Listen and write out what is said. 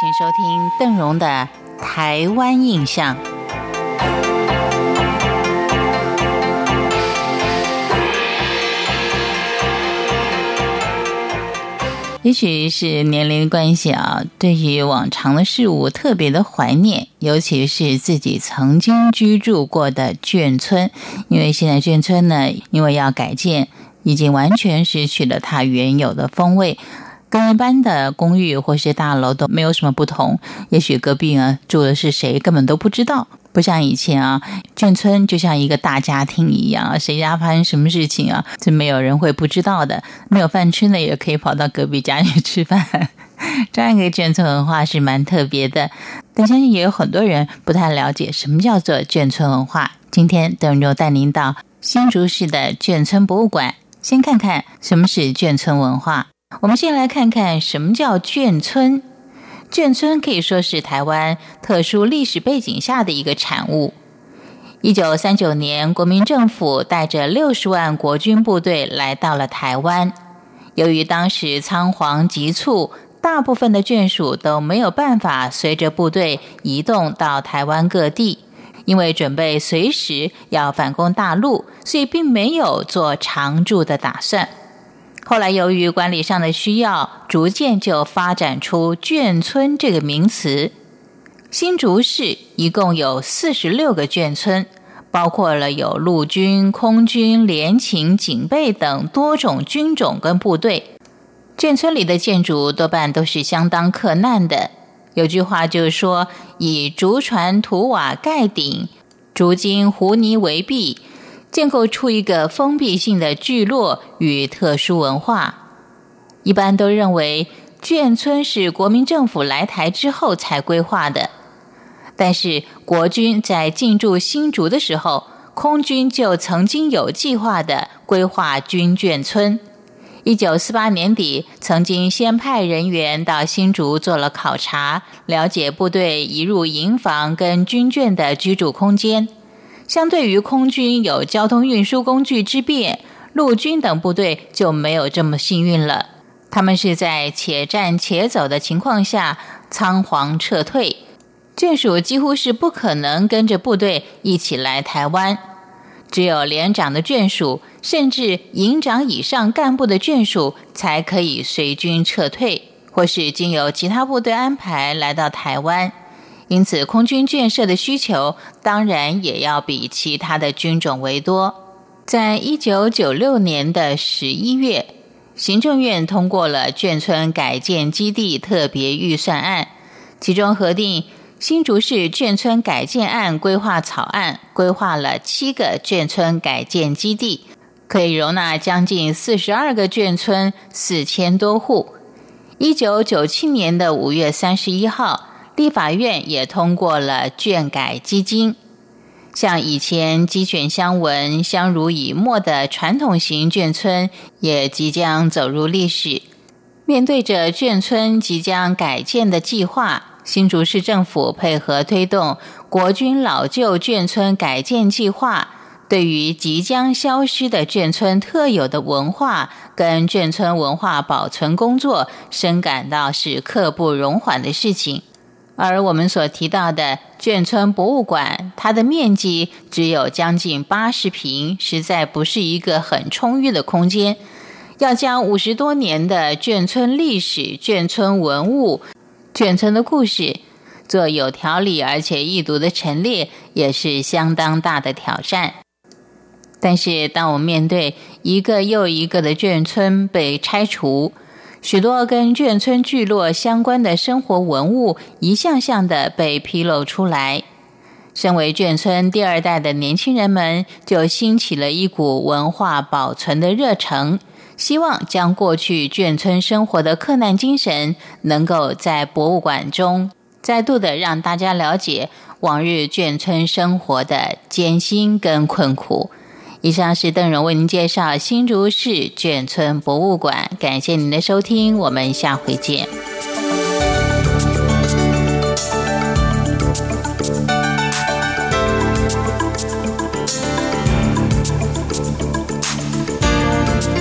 请收听邓荣的《台湾印象》。也许是年龄关系啊，对于往常的事物特别的怀念，尤其是自己曾经居住过的眷村，因为现在眷村呢，因为要改建，已经完全失去了它原有的风味。跟一般的公寓或是大楼都没有什么不同。也许隔壁呢住的是谁，根本都不知道。不像以前啊，眷村就像一个大家庭一样，谁家发生什么事情啊，这没有人会不知道的。没有饭吃呢，也可以跑到隔壁家去吃饭。这样一个眷村文化是蛮特别的，但相信也有很多人不太了解什么叫做眷村文化。今天邓就带您到新竹市的眷村博物馆，先看看什么是眷村文化。我们先来看看什么叫眷村。眷村可以说是台湾特殊历史背景下的一个产物。一九三九年，国民政府带着六十万国军部队来到了台湾。由于当时仓皇急促，大部分的眷属都没有办法随着部队移动到台湾各地，因为准备随时要反攻大陆，所以并没有做常住的打算。后来，由于管理上的需要，逐渐就发展出眷村这个名词。新竹市一共有四十六个眷村，包括了有陆军、空军、联勤、警备等多种军种跟部队。眷村里的建筑多半都是相当克难的。有句话就是说：“以竹船土瓦盖顶，竹筋糊泥为壁。”建构出一个封闭性的聚落与特殊文化，一般都认为眷村是国民政府来台之后才规划的。但是国军在进驻新竹的时候，空军就曾经有计划的规划军眷村。一九四八年底，曾经先派人员到新竹做了考察，了解部队移入营房跟军眷的居住空间。相对于空军有交通运输工具之便，陆军等部队就没有这么幸运了。他们是在且战且走的情况下仓皇撤退，眷属几乎是不可能跟着部队一起来台湾。只有连长的眷属，甚至营长以上干部的眷属，才可以随军撤退，或是经由其他部队安排来到台湾。因此，空军建设的需求当然也要比其他的军种为多。在一九九六年的十一月，行政院通过了眷村改建基地特别预算案，其中核定新竹市眷村改建案规划草案，规划了七个眷村改建基地，可以容纳将近四十二个眷村，四千多户。一九九七年的五月三十一号。立法院也通过了眷改基金，像以前鸡犬相闻、相濡以沫的传统型眷村，也即将走入历史。面对着眷村即将改建的计划，新竹市政府配合推动国军老旧眷村改建计划，对于即将消失的眷村特有的文化跟眷村文化保存工作，深感到是刻不容缓的事情。而我们所提到的眷村博物馆，它的面积只有将近八十平，实在不是一个很充裕的空间。要将五十多年的眷村历史、眷村文物、眷村的故事做有条理而且易读的陈列，也是相当大的挑战。但是，当我面对一个又一个的眷村被拆除，许多跟眷村聚落相关的生活文物，一项项的被披露出来。身为眷村第二代的年轻人们，就兴起了一股文化保存的热诚，希望将过去眷村生活的克难精神，能够在博物馆中再度的让大家了解往日眷村生活的艰辛跟困苦。以上是邓荣为您介绍新竹市眷村博物馆，感谢您的收听，我们下回见。